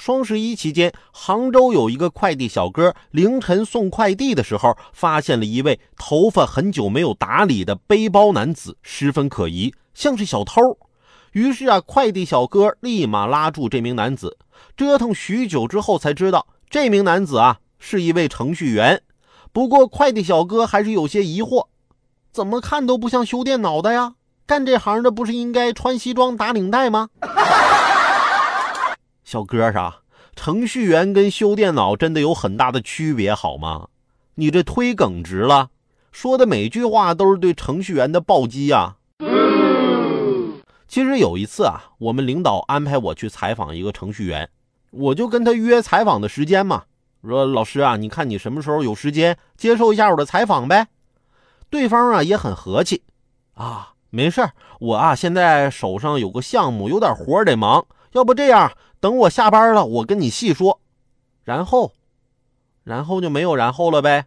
双十一期间，杭州有一个快递小哥凌晨送快递的时候，发现了一位头发很久没有打理的背包男子，十分可疑，像是小偷。于是啊，快递小哥立马拉住这名男子，折腾许久之后才知道，这名男子啊是一位程序员。不过，快递小哥还是有些疑惑，怎么看都不像修电脑的呀？干这行的不是应该穿西装打领带吗？小哥啊，程序员跟修电脑真的有很大的区别，好吗？你这忒耿直了，说的每句话都是对程序员的暴击啊。其实有一次啊，我们领导安排我去采访一个程序员，我就跟他约采访的时间嘛，说老师啊，你看你什么时候有时间接受一下我的采访呗？对方啊也很和气，啊，没事我啊现在手上有个项目，有点活得忙，要不这样。等我下班了，我跟你细说，然后，然后就没有然后了呗。